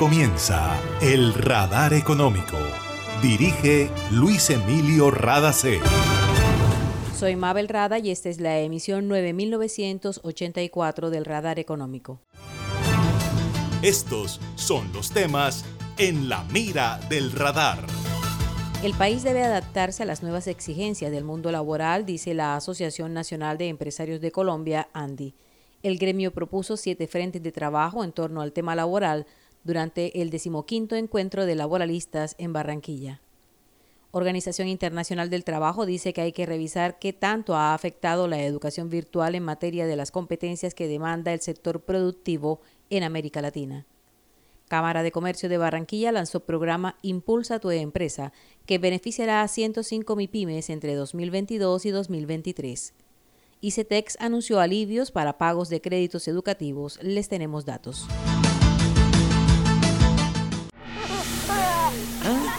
comienza El Radar Económico. Dirige Luis Emilio Radacé. Soy Mabel Rada y esta es la emisión 9984 del Radar Económico. Estos son los temas en la mira del radar. El país debe adaptarse a las nuevas exigencias del mundo laboral, dice la Asociación Nacional de Empresarios de Colombia, ANDI. El gremio propuso siete frentes de trabajo en torno al tema laboral durante el decimoquinto encuentro de laboralistas en Barranquilla. Organización Internacional del Trabajo dice que hay que revisar qué tanto ha afectado la educación virtual en materia de las competencias que demanda el sector productivo en América Latina. Cámara de Comercio de Barranquilla lanzó programa Impulsa tu empresa, que beneficiará a 105 MIPIMES entre 2022 y 2023. ICETEX anunció alivios para pagos de créditos educativos. Les tenemos datos.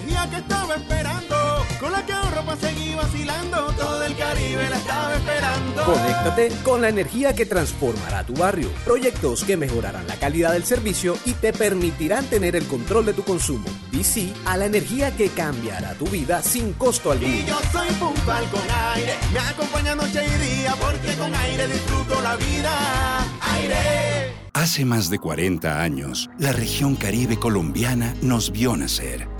Energía que estaba esperando, con la que ahorro para seguir vacilando, todo el Caribe la estaba esperando. Conéctate con la energía que transformará tu barrio. Proyectos que mejorarán la calidad del servicio y te permitirán tener el control de tu consumo. Y sí a la energía que cambiará tu vida sin costo alguno. Y yo soy puntual con aire, me acompaña noche y día, porque con aire disfruto la vida. Aire. Hace más de 40 años, la región caribe colombiana nos vio nacer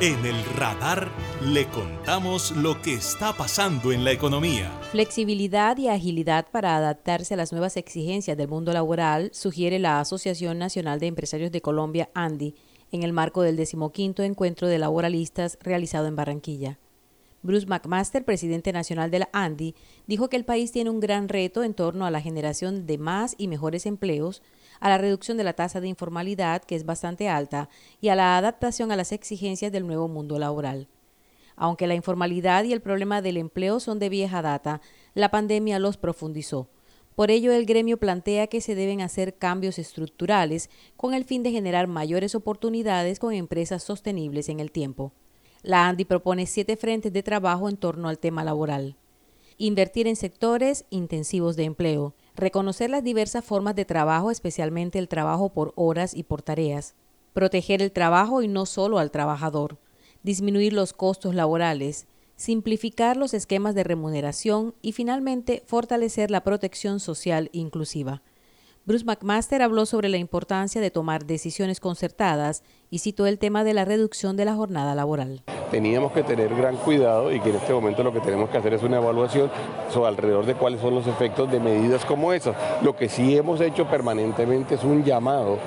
En el radar le contamos lo que está pasando en la economía. Flexibilidad y agilidad para adaptarse a las nuevas exigencias del mundo laboral, sugiere la Asociación Nacional de Empresarios de Colombia, ANDI, en el marco del decimoquinto encuentro de laboralistas realizado en Barranquilla. Bruce McMaster, presidente nacional de la ANDI, dijo que el país tiene un gran reto en torno a la generación de más y mejores empleos, a la reducción de la tasa de informalidad, que es bastante alta, y a la adaptación a las exigencias del nuevo mundo laboral. Aunque la informalidad y el problema del empleo son de vieja data, la pandemia los profundizó. Por ello, el gremio plantea que se deben hacer cambios estructurales con el fin de generar mayores oportunidades con empresas sostenibles en el tiempo. La ANDI propone siete frentes de trabajo en torno al tema laboral. Invertir en sectores intensivos de empleo, reconocer las diversas formas de trabajo, especialmente el trabajo por horas y por tareas, proteger el trabajo y no solo al trabajador, disminuir los costos laborales, simplificar los esquemas de remuneración. Y finalmente fortalecer la protección social inclusiva. Bruce McMaster habló sobre la importancia de tomar decisiones concertadas y citó el tema de la reducción de la jornada laboral. Teníamos que tener gran cuidado y que en este momento lo que tenemos que hacer es una evaluación sobre alrededor de cuáles son los efectos de medidas como esas. Lo que sí hemos hecho permanentemente es un llamado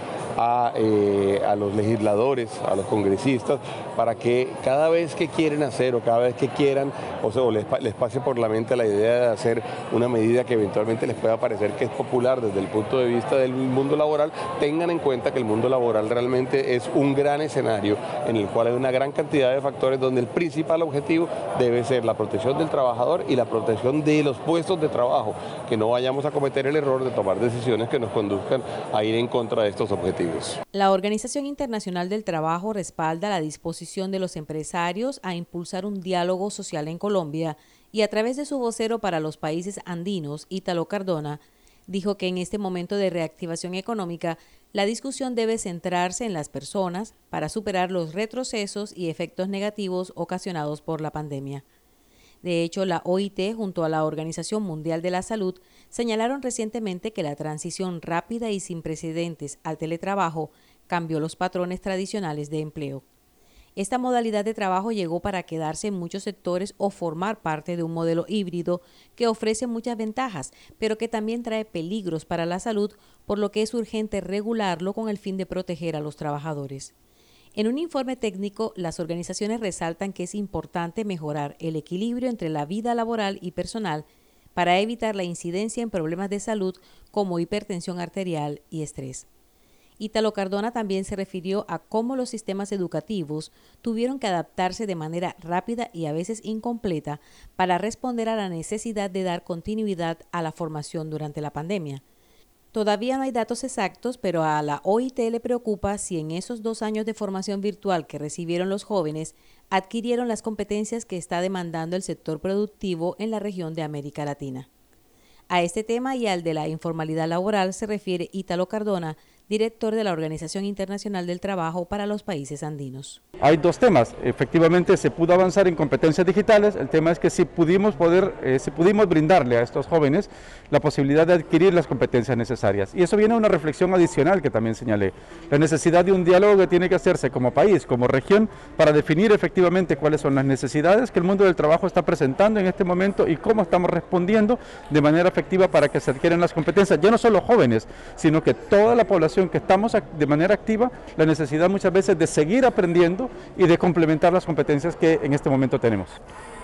eh, a, los legisladores, a los congresistas, para que cada vez que quieren hacer o cada vez que quieran, o, sea, les, les, pase por la mente la idea de hacer una medida que eventualmente les pueda parecer que es popular desde el punto de vista del mundo laboral, tengan en cuenta que el mundo laboral realmente es un gran escenario en el cual hay una gran cantidad de factores donde el principal objetivo debe ser la protección del trabajador y la protección de los puestos de trabajo, que no vayamos a cometer el error de tomar decisiones que nos conduzcan a ir en contra de estos objetivos. La Organización Internacional del Trabajo respalda la disposición de los empresarios a impulsar un diálogo social en Colombia y a través de su vocero para los países andinos, Ítalo Cardona, dijo que en este momento de reactivación económica la discusión debe centrarse en las personas para superar los retrocesos y efectos negativos ocasionados por la pandemia. De hecho, la OIT junto a la Organización Mundial de la Salud señalaron recientemente que la transición rápida y sin precedentes al teletrabajo cambió los patrones tradicionales de empleo. Esta modalidad de trabajo llegó para quedarse en muchos sectores o formar parte de un modelo híbrido que ofrece muchas ventajas, pero que también trae peligros para la salud, por lo que es urgente regularlo con el fin de proteger a los trabajadores. En un informe técnico, las organizaciones resaltan que es importante mejorar el equilibrio entre la vida laboral y personal para evitar la incidencia en problemas de salud como hipertensión arterial y estrés. Ítalo Cardona también se refirió a cómo los sistemas educativos tuvieron que adaptarse de manera rápida y a veces incompleta para responder a la necesidad de dar continuidad a la formación durante la pandemia. Todavía no hay datos exactos, pero a la OIT le preocupa si en esos dos años de formación virtual que recibieron los jóvenes adquirieron las competencias que está demandando el sector productivo en la región de América Latina. A este tema y al de la informalidad laboral se refiere Ítalo Cardona, director de la Organización Internacional del Trabajo para los Países Andinos. Hay dos temas. Efectivamente, se pudo avanzar en competencias digitales. El tema es que si pudimos, poder, eh, si pudimos brindarle a estos jóvenes la posibilidad de adquirir las competencias necesarias. Y eso viene a una reflexión adicional que también señalé. La necesidad de un diálogo que tiene que hacerse como país, como región, para definir efectivamente cuáles son las necesidades que el mundo del trabajo está presentando en este momento y cómo estamos respondiendo de manera efectiva para que se adquieran las competencias, ya no solo jóvenes, sino que toda la población que estamos de manera activa, la necesidad muchas veces de seguir aprendiendo y de complementar las competencias que en este momento tenemos.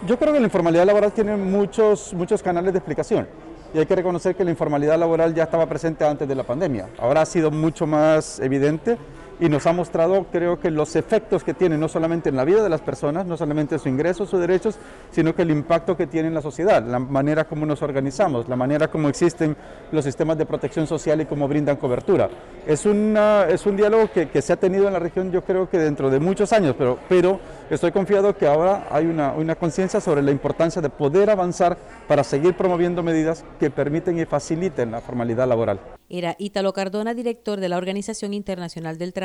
Yo creo que la informalidad laboral tiene muchos, muchos canales de explicación y hay que reconocer que la informalidad laboral ya estaba presente antes de la pandemia. Ahora ha sido mucho más evidente y nos ha mostrado, creo que los efectos que tiene no solamente en la vida de las personas, no solamente su ingreso, sus derechos, sino que el impacto que tiene en la sociedad, la manera como nos organizamos, la manera como existen los sistemas de protección social y cómo brindan cobertura. Es, una, es un diálogo que, que, se ha tenido en la región yo creo que dentro de muchos años, pero, pero estoy confiado que ahora hay una, una conciencia sobre la importancia de poder avanzar para seguir promoviendo medidas que permiten y faciliten la formalidad laboral. Era Ítalo Cardona, director de la Organización Internacional del Trabajo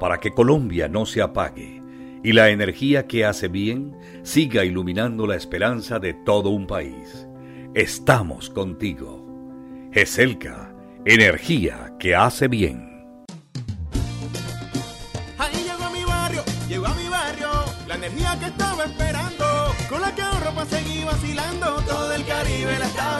para que Colombia no se apague y la energía que hace bien siga iluminando la esperanza de todo un país. Estamos contigo. GESELCA, energía que hace bien. Ahí llegó mi barrio, llegó a mi barrio, la energía que estaba esperando, con la que ahorro para seguir vacilando, todo el Caribe la estaba.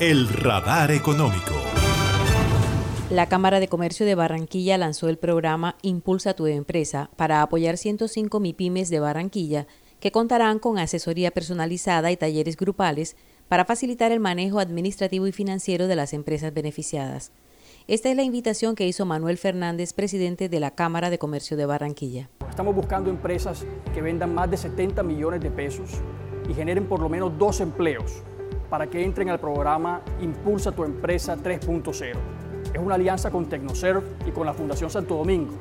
el radar económico. La Cámara de Comercio de Barranquilla lanzó el programa Impulsa tu empresa para apoyar 105 MIPIMES de Barranquilla que contarán con asesoría personalizada y talleres grupales para facilitar el manejo administrativo y financiero de las empresas beneficiadas. Esta es la invitación que hizo Manuel Fernández, presidente de la Cámara de Comercio de Barranquilla. Estamos buscando empresas que vendan más de 70 millones de pesos y generen por lo menos dos empleos para que entren al programa Impulsa tu empresa 3.0. Es una alianza con Tecnoserv y con la Fundación Santo Domingo,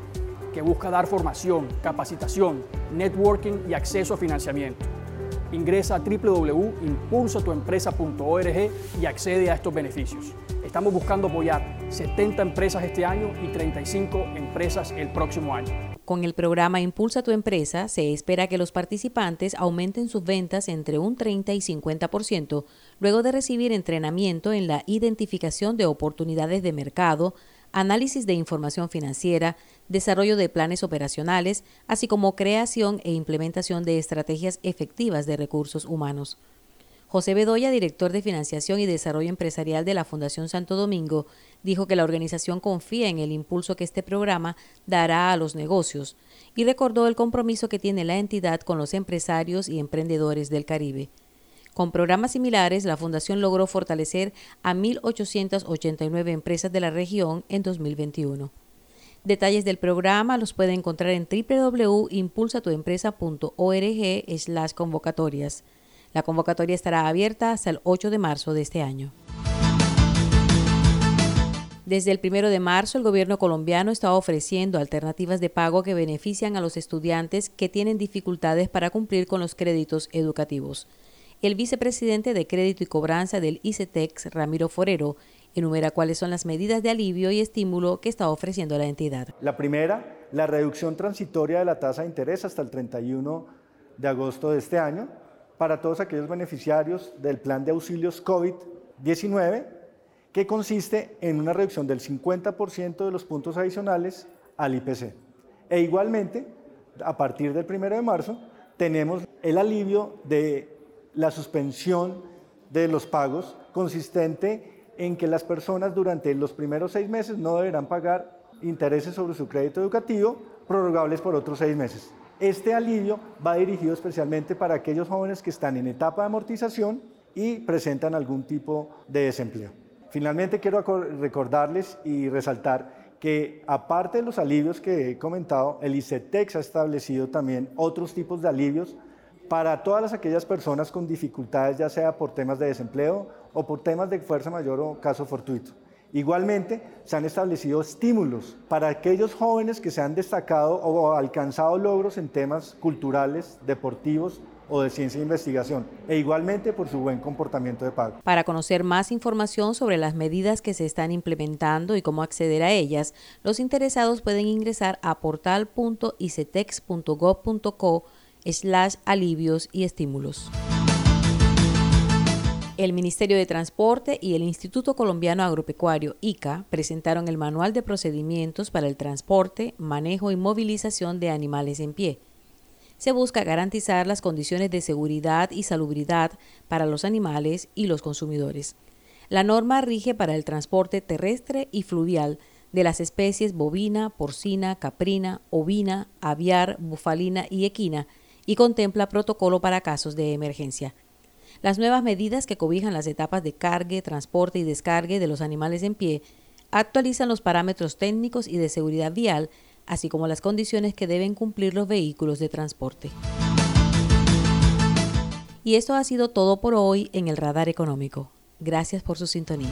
que busca dar formación, capacitación, networking y acceso a financiamiento. Ingresa a www.impulsatuempresa.org y accede a estos beneficios. Estamos buscando apoyar 70 empresas este año y 35 empresas el próximo año. Con el programa Impulsa tu empresa se espera que los participantes aumenten sus ventas entre un 30 y 50% luego de recibir entrenamiento en la identificación de oportunidades de mercado, análisis de información financiera, desarrollo de planes operacionales, así como creación e implementación de estrategias efectivas de recursos humanos. José Bedoya, director de Financiación y Desarrollo Empresarial de la Fundación Santo Domingo, dijo que la organización confía en el impulso que este programa dará a los negocios y recordó el compromiso que tiene la entidad con los empresarios y emprendedores del Caribe. Con programas similares, la Fundación logró fortalecer a 1.889 empresas de la región en 2021. Detalles del programa los puede encontrar en www.impulsatuempresa.org slash convocatorias. La convocatoria estará abierta hasta el 8 de marzo de este año. Desde el 1 de marzo, el gobierno colombiano está ofreciendo alternativas de pago que benefician a los estudiantes que tienen dificultades para cumplir con los créditos educativos. El vicepresidente de Crédito y Cobranza del ICETEX, Ramiro Forero, enumera cuáles son las medidas de alivio y estímulo que está ofreciendo la entidad. La primera, la reducción transitoria de la tasa de interés hasta el 31 de agosto de este año para todos aquellos beneficiarios del plan de auxilios COVID-19, que consiste en una reducción del 50% de los puntos adicionales al IPC. E igualmente, a partir del 1 de marzo, tenemos el alivio de la suspensión de los pagos consistente en que las personas durante los primeros seis meses no deberán pagar intereses sobre su crédito educativo prorrogables por otros seis meses. Este alivio va dirigido especialmente para aquellos jóvenes que están en etapa de amortización y presentan algún tipo de desempleo. Finalmente quiero recordarles y resaltar que aparte de los alivios que he comentado, el ICETEX ha establecido también otros tipos de alivios para todas aquellas personas con dificultades, ya sea por temas de desempleo o por temas de fuerza mayor o caso fortuito. Igualmente, se han establecido estímulos para aquellos jóvenes que se han destacado o alcanzado logros en temas culturales, deportivos o de ciencia e investigación, e igualmente por su buen comportamiento de pago. Para conocer más información sobre las medidas que se están implementando y cómo acceder a ellas, los interesados pueden ingresar a portal.icetex.gov.co slash alivios y estímulos. El Ministerio de Transporte y el Instituto Colombiano Agropecuario, ICA, presentaron el Manual de Procedimientos para el Transporte, Manejo y Movilización de Animales en Pie. Se busca garantizar las condiciones de seguridad y salubridad para los animales y los consumidores. La norma rige para el transporte terrestre y fluvial de las especies bovina, porcina, caprina, ovina, aviar, bufalina y equina y contempla protocolo para casos de emergencia. Las nuevas medidas que cobijan las etapas de cargue, transporte y descargue de los animales en pie actualizan los parámetros técnicos y de seguridad vial, así como las condiciones que deben cumplir los vehículos de transporte. Y esto ha sido todo por hoy en el Radar Económico. Gracias por su sintonía.